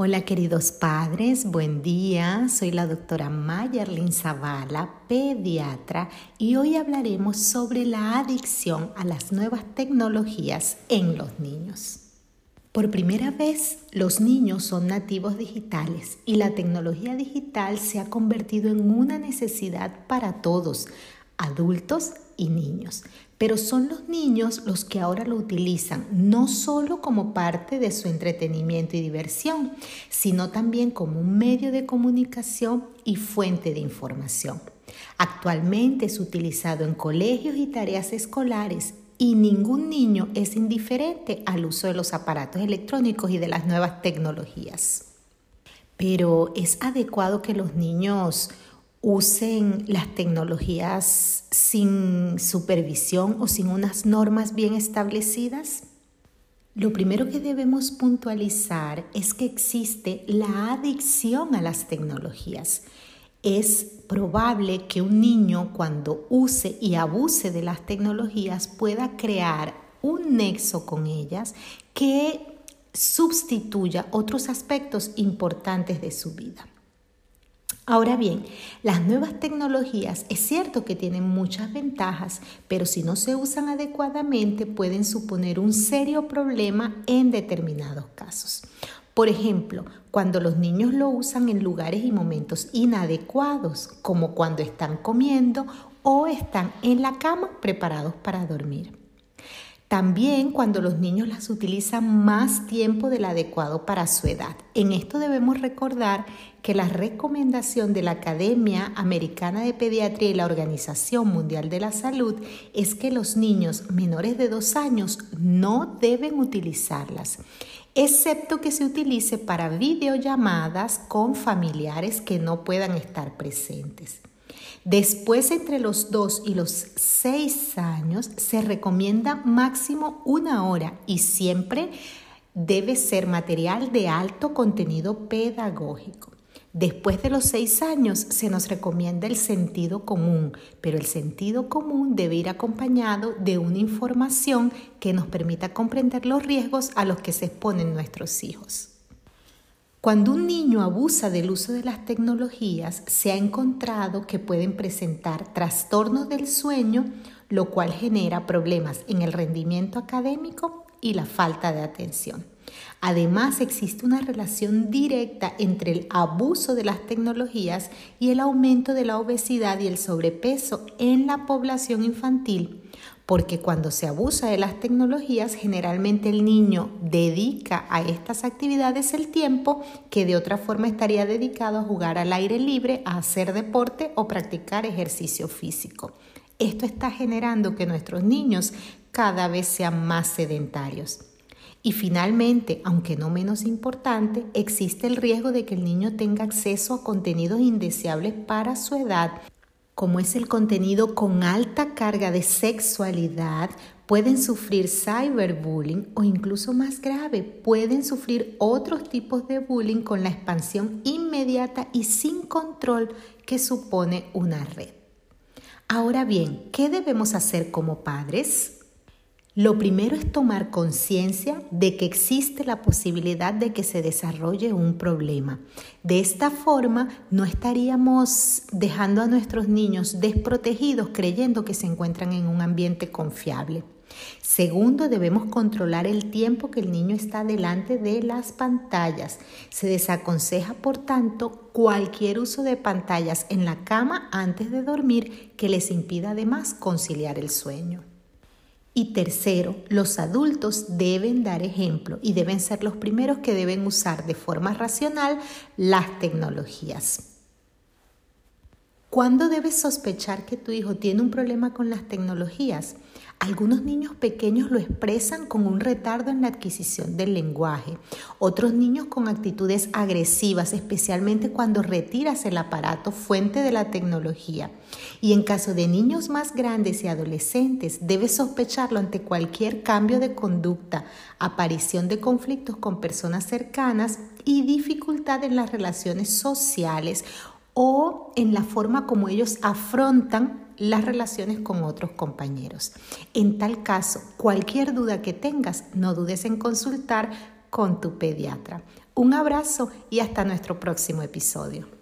Hola queridos padres, buen día. Soy la doctora Mayerlin Zavala, pediatra, y hoy hablaremos sobre la adicción a las nuevas tecnologías en los niños. Por primera vez, los niños son nativos digitales y la tecnología digital se ha convertido en una necesidad para todos, adultos y niños. Pero son los niños los que ahora lo utilizan, no solo como parte de su entretenimiento y diversión, sino también como un medio de comunicación y fuente de información. Actualmente es utilizado en colegios y tareas escolares y ningún niño es indiferente al uso de los aparatos electrónicos y de las nuevas tecnologías. Pero es adecuado que los niños usen las tecnologías sin supervisión o sin unas normas bien establecidas? Lo primero que debemos puntualizar es que existe la adicción a las tecnologías. Es probable que un niño cuando use y abuse de las tecnologías pueda crear un nexo con ellas que sustituya otros aspectos importantes de su vida. Ahora bien, las nuevas tecnologías es cierto que tienen muchas ventajas, pero si no se usan adecuadamente pueden suponer un serio problema en determinados casos. Por ejemplo, cuando los niños lo usan en lugares y momentos inadecuados, como cuando están comiendo o están en la cama preparados para dormir. También cuando los niños las utilizan más tiempo del adecuado para su edad. En esto debemos recordar que la recomendación de la Academia Americana de Pediatría y la Organización Mundial de la Salud es que los niños menores de dos años no deben utilizarlas, excepto que se utilice para videollamadas con familiares que no puedan estar presentes. Después, entre los 2 y los 6 años, se recomienda máximo una hora y siempre debe ser material de alto contenido pedagógico. Después de los 6 años se nos recomienda el sentido común, pero el sentido común debe ir acompañado de una información que nos permita comprender los riesgos a los que se exponen nuestros hijos. Cuando un niño abusa del uso de las tecnologías, se ha encontrado que pueden presentar trastornos del sueño, lo cual genera problemas en el rendimiento académico y la falta de atención. Además, existe una relación directa entre el abuso de las tecnologías y el aumento de la obesidad y el sobrepeso en la población infantil, porque cuando se abusa de las tecnologías, generalmente el niño dedica a estas actividades el tiempo que de otra forma estaría dedicado a jugar al aire libre, a hacer deporte o practicar ejercicio físico. Esto está generando que nuestros niños cada vez sean más sedentarios. Y finalmente, aunque no menos importante, existe el riesgo de que el niño tenga acceso a contenidos indeseables para su edad como es el contenido con alta carga de sexualidad, pueden sufrir cyberbullying o incluso más grave, pueden sufrir otros tipos de bullying con la expansión inmediata y sin control que supone una red. Ahora bien, ¿qué debemos hacer como padres? Lo primero es tomar conciencia de que existe la posibilidad de que se desarrolle un problema. De esta forma, no estaríamos dejando a nuestros niños desprotegidos creyendo que se encuentran en un ambiente confiable. Segundo, debemos controlar el tiempo que el niño está delante de las pantallas. Se desaconseja, por tanto, cualquier uso de pantallas en la cama antes de dormir que les impida además conciliar el sueño. Y tercero, los adultos deben dar ejemplo y deben ser los primeros que deben usar de forma racional las tecnologías. ¿Cuándo debes sospechar que tu hijo tiene un problema con las tecnologías? Algunos niños pequeños lo expresan con un retardo en la adquisición del lenguaje, otros niños con actitudes agresivas, especialmente cuando retiras el aparato fuente de la tecnología. Y en caso de niños más grandes y adolescentes, debes sospecharlo ante cualquier cambio de conducta, aparición de conflictos con personas cercanas y dificultad en las relaciones sociales o en la forma como ellos afrontan las relaciones con otros compañeros. En tal caso, cualquier duda que tengas, no dudes en consultar con tu pediatra. Un abrazo y hasta nuestro próximo episodio.